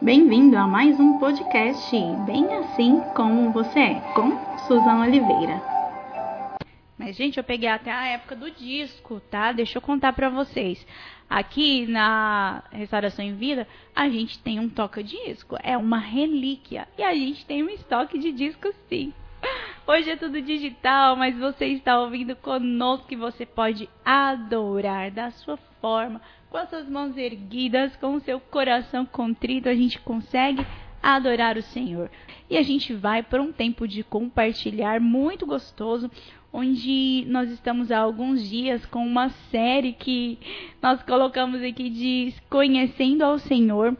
Bem-vindo a mais um podcast Bem Assim Como Você É, com Suzana Oliveira. Mas, gente, eu peguei até a época do disco, tá? Deixa eu contar pra vocês. Aqui na Restauração em Vida, a gente tem um toca-disco. É uma relíquia. E a gente tem um estoque de discos, sim. Hoje é tudo digital, mas você está ouvindo conosco que você pode adorar da sua forma, com as suas mãos erguidas, com o seu coração contrito, a gente consegue adorar o Senhor. E a gente vai para um tempo de compartilhar muito gostoso, onde nós estamos há alguns dias com uma série que nós colocamos aqui de Conhecendo ao Senhor.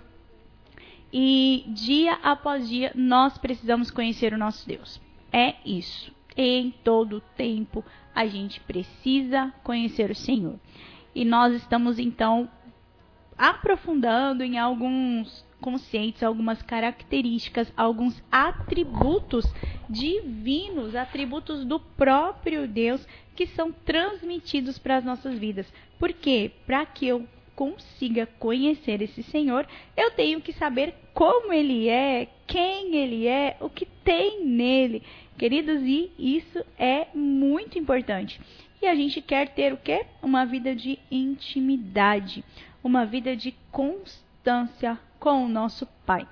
E dia após dia nós precisamos conhecer o nosso Deus. É isso. Em todo tempo a gente precisa conhecer o Senhor. E nós estamos então aprofundando em alguns conceitos, algumas características, alguns atributos divinos, atributos do próprio Deus que são transmitidos para as nossas vidas. Por quê? Para que eu consiga conhecer esse Senhor, eu tenho que saber como ele é, quem ele é, o que tem nele. Queridos, e isso é muito importante. E a gente quer ter o quê? Uma vida de intimidade, uma vida de constância com o nosso Pai.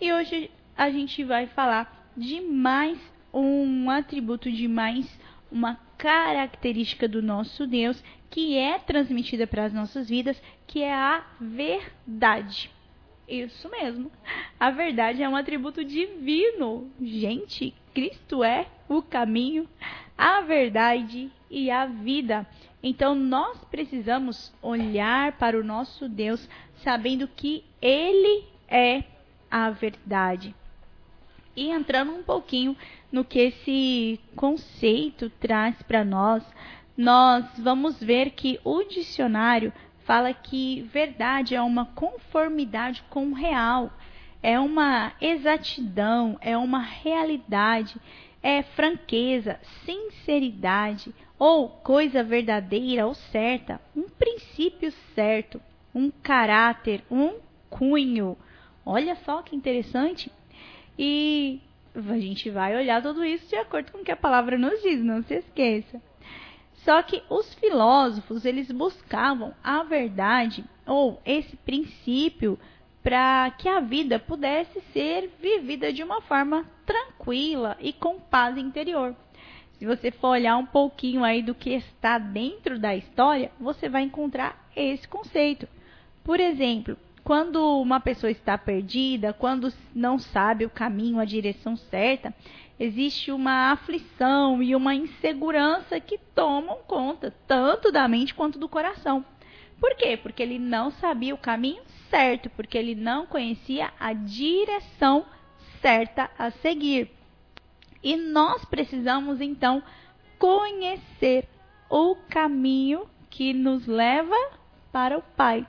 E hoje a gente vai falar de mais um atributo, de mais uma característica do nosso Deus que é transmitida para as nossas vidas, que é a verdade. Isso mesmo. A verdade é um atributo divino. Gente, Cristo é o caminho, a verdade e a vida. Então nós precisamos olhar para o nosso Deus sabendo que Ele é a verdade. E entrando um pouquinho no que esse conceito traz para nós, nós vamos ver que o dicionário fala que verdade é uma conformidade com o real, é uma exatidão, é uma realidade, é franqueza, sinceridade ou coisa verdadeira ou certa, um princípio certo, um caráter, um cunho. Olha só que interessante. E a gente vai olhar tudo isso de acordo com o que a palavra nos diz, não se esqueça. Só que os filósofos, eles buscavam a verdade ou esse princípio para que a vida pudesse ser vivida de uma forma tranquila e com paz interior. Se você for olhar um pouquinho aí do que está dentro da história, você vai encontrar esse conceito. Por exemplo, quando uma pessoa está perdida, quando não sabe o caminho, a direção certa, existe uma aflição e uma insegurança que tomam conta tanto da mente quanto do coração. Por quê? Porque ele não sabia o caminho certo, porque ele não conhecia a direção certa a seguir. E nós precisamos então conhecer o caminho que nos leva para o Pai,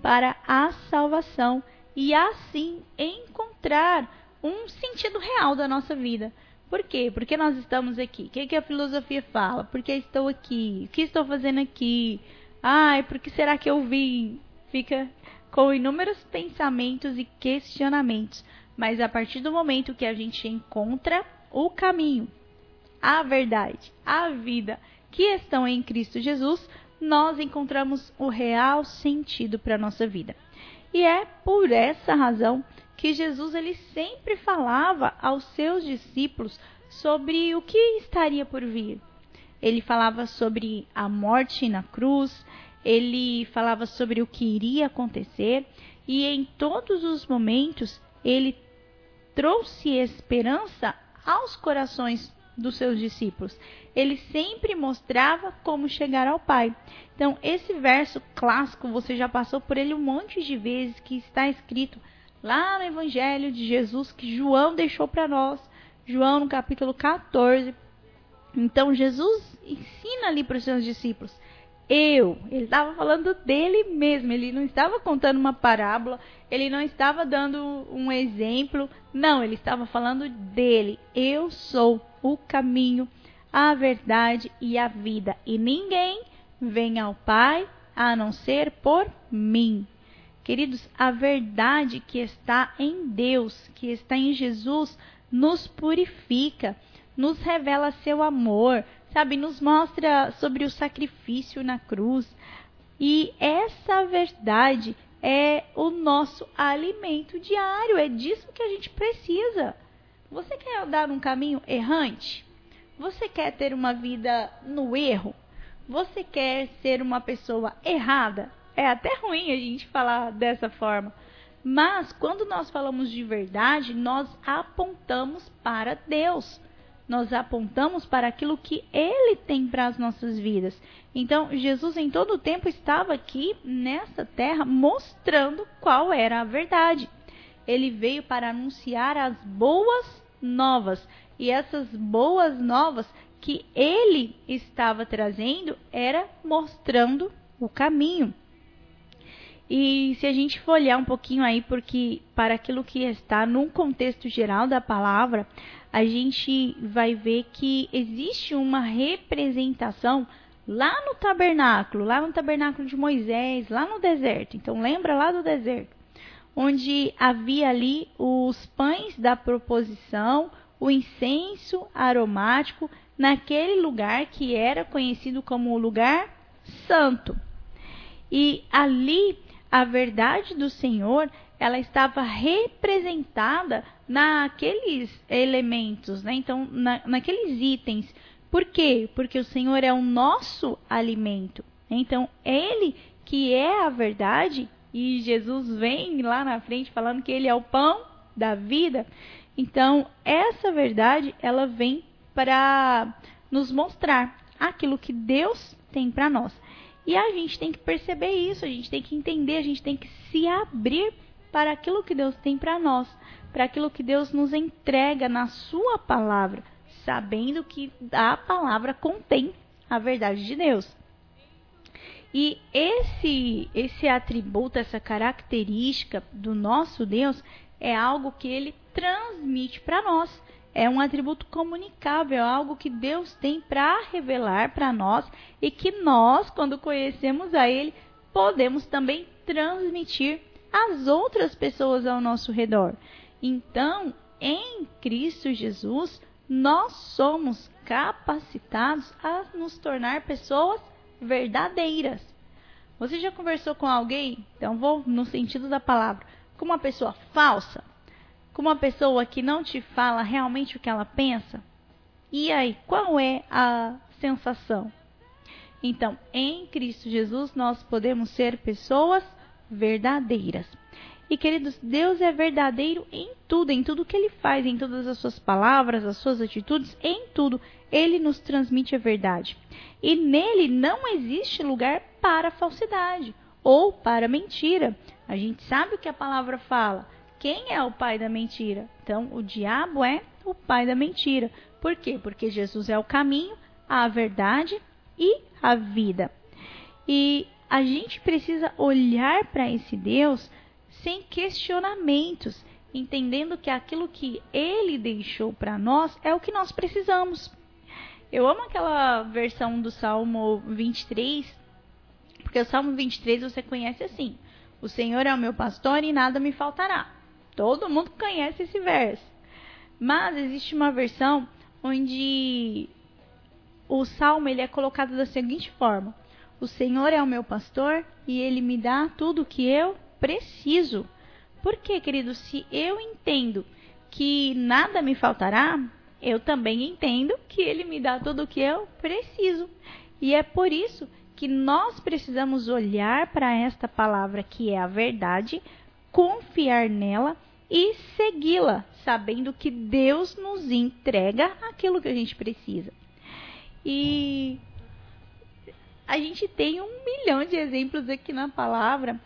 para a salvação e assim encontrar um sentido real da nossa vida. Por quê? Porque nós estamos aqui. O que, que a filosofia fala? Por que estou aqui? O que estou fazendo aqui? Ai, por que será que eu vim? Fica com inúmeros pensamentos e questionamentos. Mas a partir do momento que a gente encontra o caminho, a verdade, a vida que estão em Cristo Jesus, nós encontramos o real sentido para a nossa vida. E é por essa razão que Jesus ele sempre falava aos seus discípulos sobre o que estaria por vir. Ele falava sobre a morte na cruz, ele falava sobre o que iria acontecer e em todos os momentos ele trouxe esperança aos corações dos seus discípulos. Ele sempre mostrava como chegar ao Pai. Então, esse verso clássico, você já passou por ele um monte de vezes, que está escrito lá no Evangelho de Jesus, que João deixou para nós. João, no capítulo 14. Então, Jesus ensina ali para os seus discípulos eu. Ele estava falando dele mesmo. Ele não estava contando uma parábola. Ele não estava dando um exemplo. Não, ele estava falando dele. Eu sou o caminho, a verdade e a vida. E ninguém vem ao Pai a não ser por mim. Queridos, a verdade que está em Deus, que está em Jesus, nos purifica, nos revela seu amor, sabe? Nos mostra sobre o sacrifício na cruz. E essa verdade é o nosso alimento diário, é disso que a gente precisa. Você quer andar num caminho errante? Você quer ter uma vida no erro? Você quer ser uma pessoa errada? É até ruim a gente falar dessa forma. Mas quando nós falamos de verdade, nós apontamos para Deus. Nós apontamos para aquilo que Ele tem para as nossas vidas. Então, Jesus em todo o tempo estava aqui nessa terra mostrando qual era a verdade. Ele veio para anunciar as boas novas. E essas boas novas que ele estava trazendo era mostrando o caminho. E se a gente for olhar um pouquinho aí, porque para aquilo que está num contexto geral da palavra, a gente vai ver que existe uma representação lá no tabernáculo, lá no tabernáculo de Moisés, lá no deserto. Então lembra lá do deserto, onde havia ali os pães da proposição, o incenso aromático naquele lugar que era conhecido como o lugar santo. E ali a verdade do Senhor, ela estava representada naqueles elementos, né? Então, na, naqueles itens. Por quê? Porque o Senhor é o nosso alimento. Então, Ele que é a verdade, e Jesus vem lá na frente falando que Ele é o pão da vida. Então, essa verdade, ela vem para nos mostrar aquilo que Deus tem para nós. E a gente tem que perceber isso, a gente tem que entender, a gente tem que se abrir para aquilo que Deus tem para nós, para aquilo que Deus nos entrega na Sua palavra, sabendo que a palavra contém a verdade de Deus. E esse esse atributo, essa característica do nosso Deus é algo que ele transmite para nós. É um atributo comunicável, é algo que Deus tem para revelar para nós e que nós, quando conhecemos a Ele, podemos também transmitir às outras pessoas ao nosso redor. Então, em Cristo Jesus, nós somos capacitados a nos tornar pessoas verdadeiras. Você já conversou com alguém? Então, vou no sentido da palavra, com uma pessoa falsa? Com uma pessoa que não te fala realmente o que ela pensa? E aí, qual é a sensação? Então, em Cristo Jesus, nós podemos ser pessoas verdadeiras. E queridos, Deus é verdadeiro em tudo, em tudo que ele faz, em todas as suas palavras, as suas atitudes, em tudo. Ele nos transmite a verdade. E nele não existe lugar para falsidade ou para mentira. A gente sabe o que a palavra fala. Quem é o pai da mentira? Então, o diabo é o pai da mentira. Por quê? Porque Jesus é o caminho, a verdade e a vida. E a gente precisa olhar para esse Deus sem questionamentos, entendendo que aquilo que ele deixou para nós é o que nós precisamos. Eu amo aquela versão do Salmo 23, porque o Salmo 23 você conhece assim: O Senhor é o meu pastor e nada me faltará. Todo mundo conhece esse verso. Mas existe uma versão onde o salmo ele é colocado da seguinte forma: O Senhor é o meu pastor e ele me dá tudo o que eu preciso. Por quê, querido? Se eu entendo que nada me faltará, eu também entendo que ele me dá tudo o que eu preciso. E é por isso que nós precisamos olhar para esta palavra que é a verdade, confiar nela e segui-la, sabendo que Deus nos entrega aquilo que a gente precisa. E a gente tem um milhão de exemplos aqui na palavra,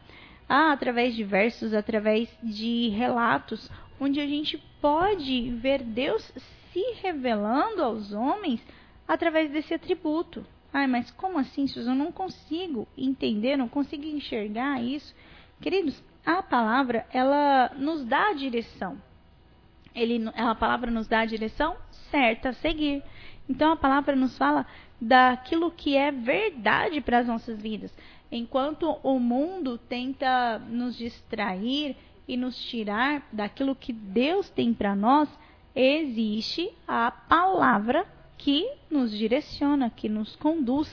ah, através de versos, através de relatos, onde a gente pode ver Deus se revelando aos homens através desse atributo. Ai, mas como assim, Susan? Eu não consigo entender, não consigo enxergar isso. Queridos, a palavra ela nos dá a direção. Ele, a palavra nos dá a direção certa a seguir. Então a palavra nos fala daquilo que é verdade para as nossas vidas. Enquanto o mundo tenta nos distrair e nos tirar daquilo que Deus tem para nós, existe a palavra que nos direciona, que nos conduz.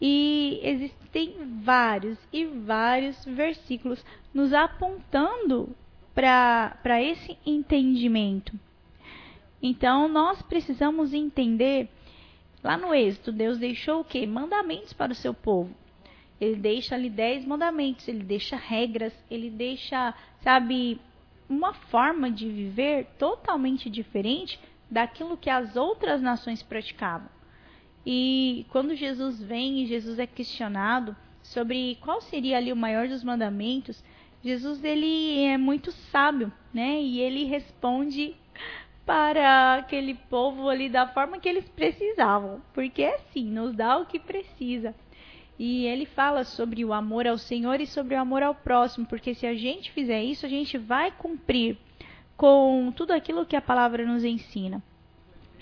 E existem vários e vários versículos nos apontando para esse entendimento. Então, nós precisamos entender, lá no Êxodo, Deus deixou o quê? Mandamentos para o seu povo. Ele deixa ali dez mandamentos, ele deixa regras, ele deixa, sabe, uma forma de viver totalmente diferente daquilo que as outras nações praticavam. E quando Jesus vem e Jesus é questionado sobre qual seria ali o maior dos mandamentos, Jesus ele é muito sábio, né? E ele responde para aquele povo ali da forma que eles precisavam, porque é assim, nos dá o que precisa. E ele fala sobre o amor ao Senhor e sobre o amor ao próximo, porque se a gente fizer isso, a gente vai cumprir com tudo aquilo que a palavra nos ensina.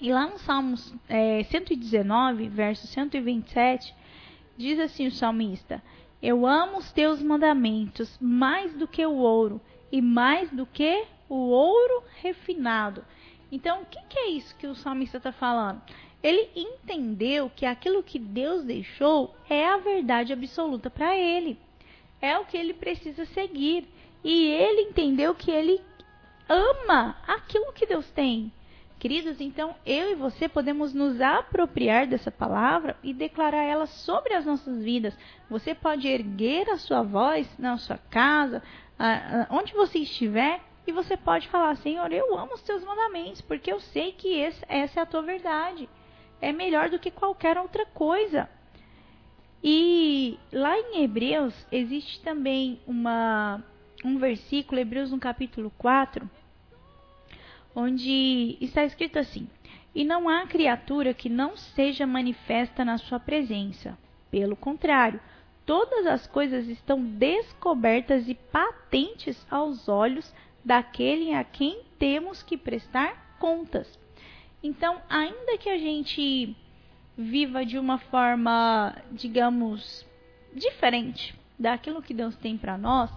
E lá no Salmos é, 119, verso 127, diz assim o salmista: Eu amo os teus mandamentos mais do que o ouro, e mais do que o ouro refinado. Então, o que, que é isso que o salmista está falando? Ele entendeu que aquilo que Deus deixou é a verdade absoluta para ele. É o que ele precisa seguir. E ele entendeu que ele ama aquilo que Deus tem. Queridos, então eu e você podemos nos apropriar dessa palavra e declarar ela sobre as nossas vidas. Você pode erguer a sua voz na sua casa, onde você estiver, e você pode falar: Senhor, eu amo os teus mandamentos, porque eu sei que essa é a tua verdade é melhor do que qualquer outra coisa. E lá em Hebreus existe também uma, um versículo, Hebreus no capítulo 4, onde está escrito assim: E não há criatura que não seja manifesta na sua presença. Pelo contrário, todas as coisas estão descobertas e patentes aos olhos daquele a quem temos que prestar contas. Então, ainda que a gente viva de uma forma, digamos, diferente daquilo que Deus tem para nós,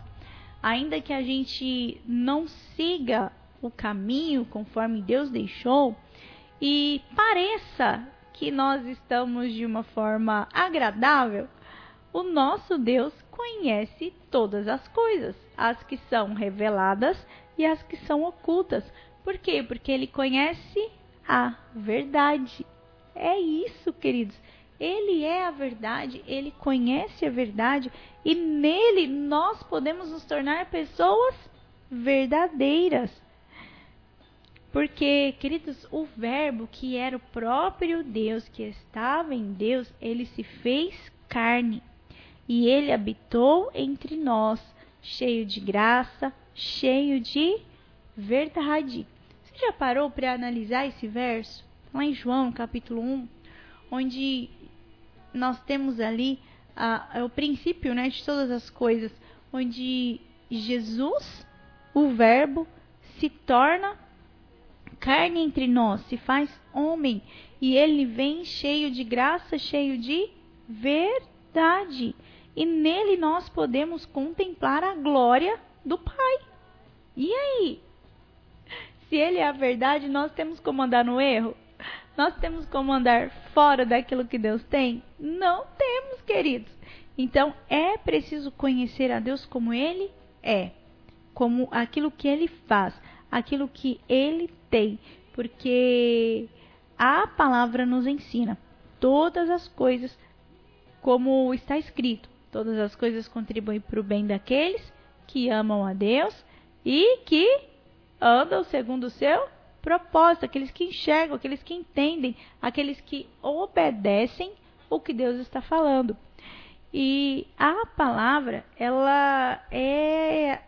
ainda que a gente não siga o caminho conforme Deus deixou e pareça que nós estamos de uma forma agradável, o nosso Deus conhece todas as coisas, as que são reveladas e as que são ocultas. Por quê? Porque ele conhece a verdade. É isso, queridos. Ele é a verdade, ele conhece a verdade e nele nós podemos nos tornar pessoas verdadeiras. Porque, queridos, o Verbo que era o próprio Deus, que estava em Deus, ele se fez carne e ele habitou entre nós, cheio de graça, cheio de verdade. Você já parou para analisar esse verso? Lá em João, capítulo 1, onde nós temos ali a, a, o princípio né, de todas as coisas, onde Jesus, o Verbo, se torna carne entre nós, se faz homem, e ele vem cheio de graça, cheio de verdade. E nele nós podemos contemplar a glória do Pai. E aí? Se ele é a verdade, nós temos como andar no erro? Nós temos como andar fora daquilo que Deus tem? Não temos, queridos. Então é preciso conhecer a Deus como Ele é, como aquilo que Ele faz, aquilo que Ele tem, porque a palavra nos ensina todas as coisas, como está escrito, todas as coisas contribuem para o bem daqueles que amam a Deus e que andam segundo o seu propósito, aqueles que enxergam, aqueles que entendem, aqueles que obedecem o que Deus está falando. E a palavra, ela é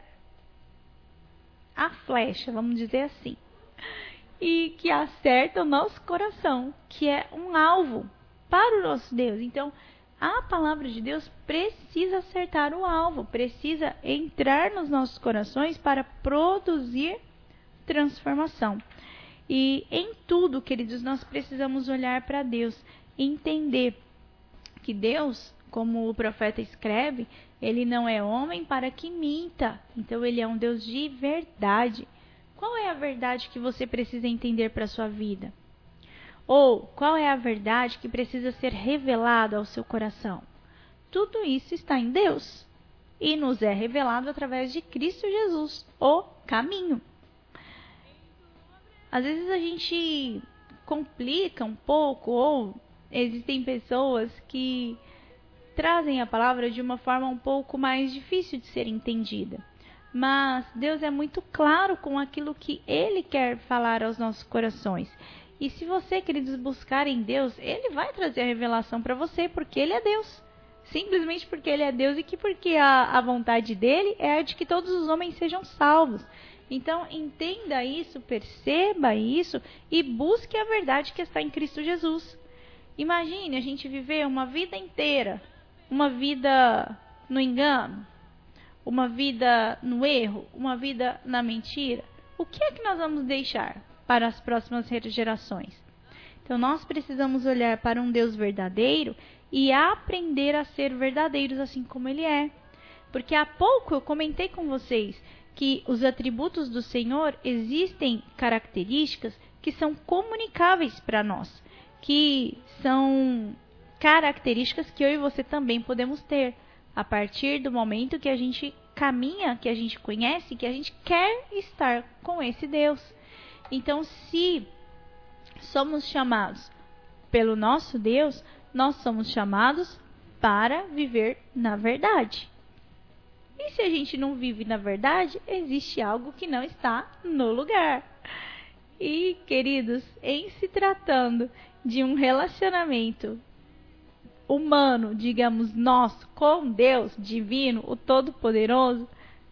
a flecha, vamos dizer assim, e que acerta o nosso coração, que é um alvo para o nosso Deus. Então, a palavra de Deus precisa acertar o alvo, precisa entrar nos nossos corações para produzir transformação. E em tudo, queridos, nós precisamos olhar para Deus entender que Deus como o profeta escreve, ele não é homem para que minta. Então ele é um Deus de verdade. Qual é a verdade que você precisa entender para a sua vida? Ou qual é a verdade que precisa ser revelada ao seu coração? Tudo isso está em Deus e nos é revelado através de Cristo Jesus, o caminho. Às vezes a gente complica um pouco ou existem pessoas que trazem a palavra de uma forma um pouco mais difícil de ser entendida. Mas Deus é muito claro com aquilo que Ele quer falar aos nossos corações. E se você, queridos, buscar em Deus, Ele vai trazer a revelação para você, porque Ele é Deus. Simplesmente porque Ele é Deus e que porque a, a vontade dele é a de que todos os homens sejam salvos. Então, entenda isso, perceba isso e busque a verdade que está em Cristo Jesus. Imagine a gente viver uma vida inteira uma vida no engano, uma vida no erro, uma vida na mentira, o que é que nós vamos deixar para as próximas gerações? Então nós precisamos olhar para um Deus verdadeiro e aprender a ser verdadeiros assim como ele é. Porque há pouco eu comentei com vocês que os atributos do Senhor existem características que são comunicáveis para nós, que são características que eu e você também podemos ter a partir do momento que a gente caminha, que a gente conhece, que a gente quer estar com esse Deus. Então, se somos chamados pelo nosso Deus, nós somos chamados para viver na verdade. E se a gente não vive na verdade, existe algo que não está no lugar. E, queridos, em se tratando de um relacionamento humano, digamos nós, com Deus divino, o Todo-Poderoso,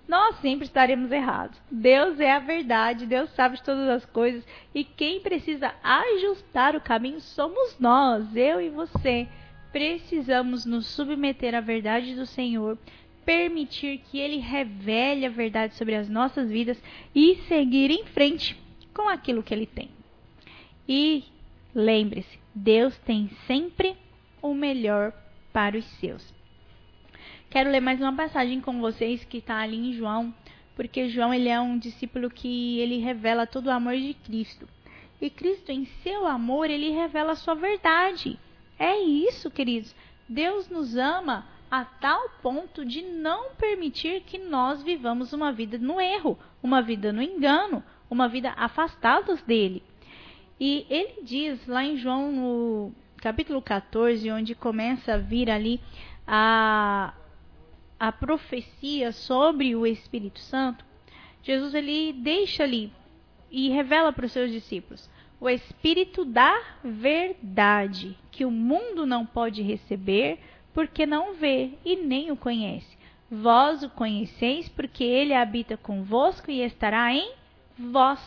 nós sempre estaremos errados. Deus é a verdade, Deus sabe de todas as coisas e quem precisa ajustar o caminho somos nós, eu e você. Precisamos nos submeter à verdade do Senhor, permitir que Ele revele a verdade sobre as nossas vidas e seguir em frente com aquilo que Ele tem. E lembre-se, Deus tem sempre o melhor para os seus. Quero ler mais uma passagem com vocês que está ali em João, porque João ele é um discípulo que ele revela todo o amor de Cristo. E Cristo, em seu amor, ele revela a sua verdade. É isso, queridos. Deus nos ama a tal ponto de não permitir que nós vivamos uma vida no erro, uma vida no engano, uma vida afastados dele. E ele diz lá em João, no capítulo 14, onde começa a vir ali a, a profecia sobre o Espírito Santo, Jesus ele deixa ali e revela para os seus discípulos o Espírito da verdade, que o mundo não pode receber porque não vê e nem o conhece. Vós o conheceis porque ele habita convosco e estará em vós.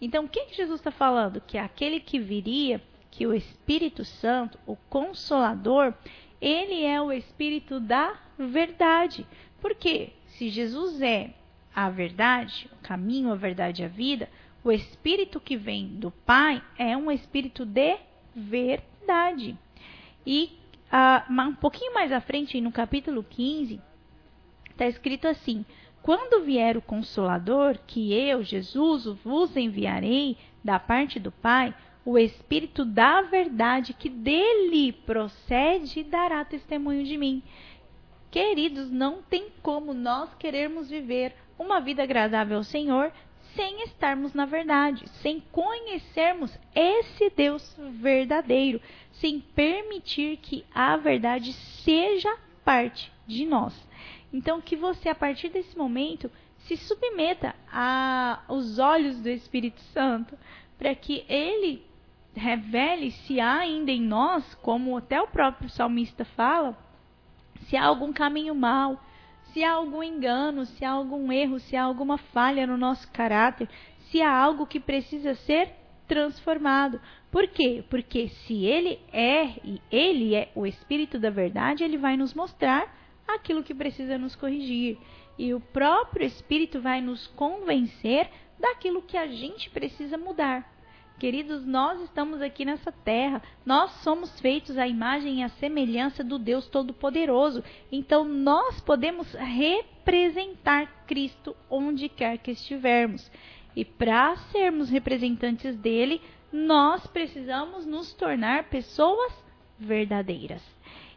Então, o que, que Jesus está falando? Que aquele que viria que o Espírito Santo, o Consolador, ele é o Espírito da verdade. Porque se Jesus é a verdade, o caminho, a verdade e a vida, o Espírito que vem do Pai é um Espírito de verdade. E uh, um pouquinho mais à frente, no capítulo 15, está escrito assim: Quando vier o Consolador, que eu, Jesus, vos enviarei da parte do Pai, o Espírito da verdade que dele procede dará testemunho de mim. Queridos, não tem como nós querermos viver uma vida agradável ao Senhor sem estarmos na verdade, sem conhecermos esse Deus verdadeiro, sem permitir que a verdade seja parte de nós. Então, que você, a partir desse momento, se submeta aos olhos do Espírito Santo, para que ele revele se há ainda em nós, como até o próprio salmista fala, se há algum caminho mau, se há algum engano, se há algum erro, se há alguma falha no nosso caráter, se há algo que precisa ser transformado. Por quê? Porque se ele é e ele é o espírito da verdade, ele vai nos mostrar aquilo que precisa nos corrigir. E o próprio espírito vai nos convencer daquilo que a gente precisa mudar. Queridos, nós estamos aqui nessa terra. Nós somos feitos à imagem e à semelhança do Deus Todo-Poderoso. Então, nós podemos representar Cristo onde quer que estivermos. E para sermos representantes dele, nós precisamos nos tornar pessoas verdadeiras.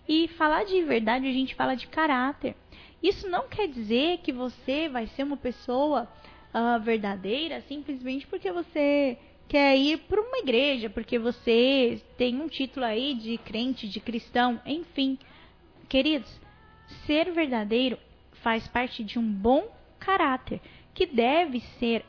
E falar de verdade, a gente fala de caráter. Isso não quer dizer que você vai ser uma pessoa uh, verdadeira simplesmente porque você quer ir para uma igreja, porque você tem um título aí de crente, de cristão, enfim. Queridos, ser verdadeiro faz parte de um bom caráter que deve ser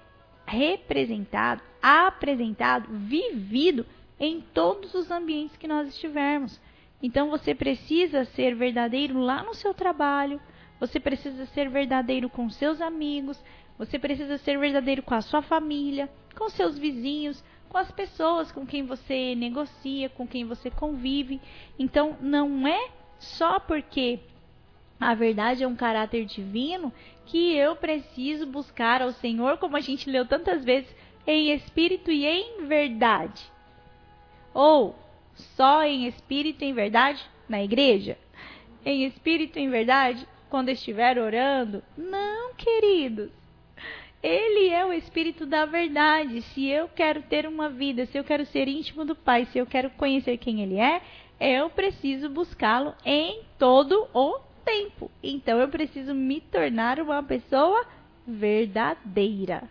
representado, apresentado, vivido em todos os ambientes que nós estivermos. Então você precisa ser verdadeiro lá no seu trabalho, você precisa ser verdadeiro com seus amigos, você precisa ser verdadeiro com a sua família, com seus vizinhos, com as pessoas com quem você negocia, com quem você convive. Então, não é só porque a verdade é um caráter divino que eu preciso buscar ao Senhor, como a gente leu tantas vezes, em espírito e em verdade. Ou só em espírito e em verdade na igreja? Em espírito e em verdade quando estiver orando? Não, queridos. Ele é o Espírito da verdade. Se eu quero ter uma vida, se eu quero ser íntimo do Pai, se eu quero conhecer quem Ele é, eu preciso buscá-lo em todo o tempo. Então eu preciso me tornar uma pessoa verdadeira.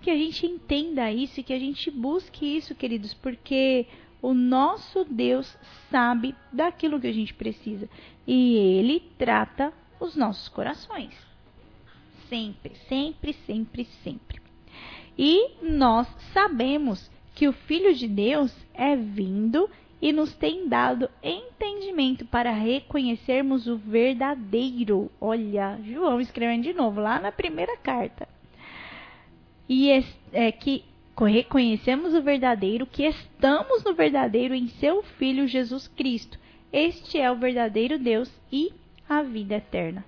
Que a gente entenda isso e que a gente busque isso, queridos, porque o nosso Deus sabe daquilo que a gente precisa e Ele trata os nossos corações sempre, sempre, sempre, sempre. E nós sabemos que o Filho de Deus é vindo e nos tem dado entendimento para reconhecermos o verdadeiro. Olha, João escrevendo de novo lá na primeira carta. E é, que reconhecemos o verdadeiro, que estamos no verdadeiro em seu Filho Jesus Cristo. Este é o verdadeiro Deus e a vida eterna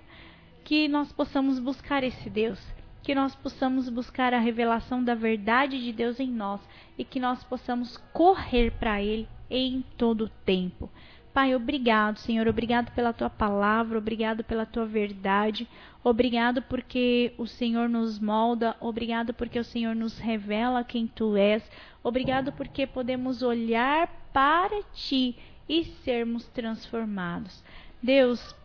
que nós possamos buscar esse Deus, que nós possamos buscar a revelação da verdade de Deus em nós e que nós possamos correr para Ele em todo o tempo. Pai, obrigado, Senhor, obrigado pela tua palavra, obrigado pela tua verdade, obrigado porque o Senhor nos molda, obrigado porque o Senhor nos revela quem tu és, obrigado porque podemos olhar para ti e sermos transformados. Deus,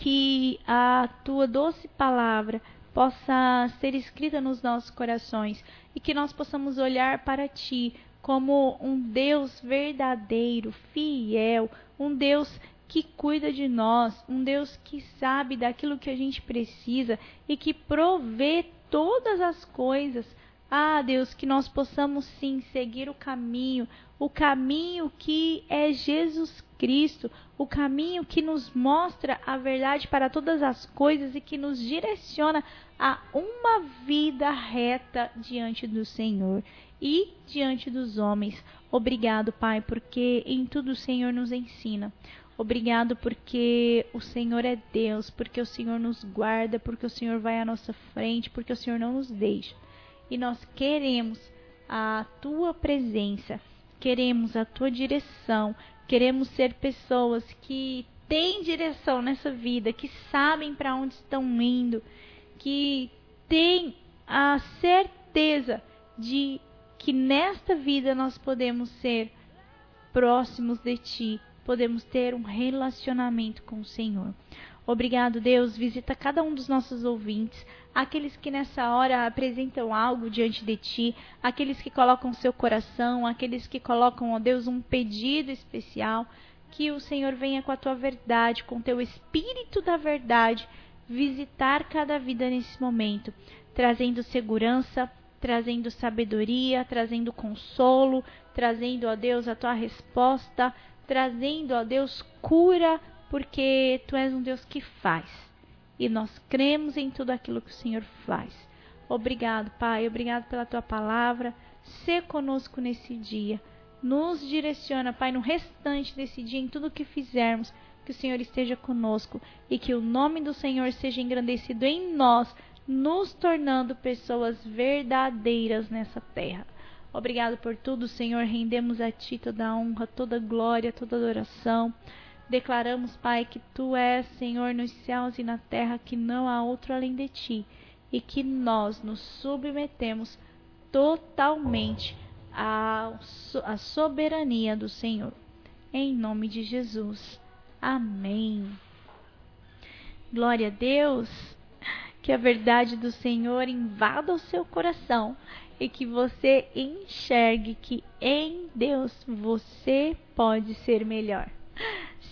que a tua doce palavra possa ser escrita nos nossos corações e que nós possamos olhar para ti como um Deus verdadeiro, fiel, um Deus que cuida de nós, um Deus que sabe daquilo que a gente precisa e que provê todas as coisas. Ah, Deus, que nós possamos sim seguir o caminho, o caminho que é Jesus Cristo, o caminho que nos mostra a verdade para todas as coisas e que nos direciona a uma vida reta diante do Senhor e diante dos homens. Obrigado, Pai, porque em tudo o Senhor nos ensina. Obrigado porque o Senhor é Deus, porque o Senhor nos guarda, porque o Senhor vai à nossa frente, porque o Senhor não nos deixa. E nós queremos a tua presença, queremos a tua direção, Queremos ser pessoas que têm direção nessa vida, que sabem para onde estão indo, que têm a certeza de que nesta vida nós podemos ser próximos de Ti, podemos ter um relacionamento com o Senhor. Obrigado, Deus. Visita cada um dos nossos ouvintes, aqueles que nessa hora apresentam algo diante de ti, aqueles que colocam seu coração, aqueles que colocam, ó Deus, um pedido especial. Que o Senhor venha com a tua verdade, com o teu espírito da verdade, visitar cada vida nesse momento, trazendo segurança, trazendo sabedoria, trazendo consolo, trazendo, ó Deus, a tua resposta, trazendo, ó Deus, cura porque tu és um Deus que faz. E nós cremos em tudo aquilo que o Senhor faz. Obrigado, Pai, obrigado pela tua palavra. Se conosco nesse dia. Nos direciona, Pai, no restante desse dia, em tudo que fizermos, que o Senhor esteja conosco e que o nome do Senhor seja engrandecido em nós, nos tornando pessoas verdadeiras nessa terra. Obrigado por tudo, Senhor. Rendemos a Ti toda a honra, toda a glória, toda a adoração. Declaramos, Pai, que Tu és, Senhor, nos céus e na terra, que não há outro além de Ti, e que nós nos submetemos totalmente à, à soberania do Senhor. Em nome de Jesus. Amém. Glória a Deus. Que a verdade do Senhor invada o seu coração e que você enxergue que em Deus você pode ser melhor.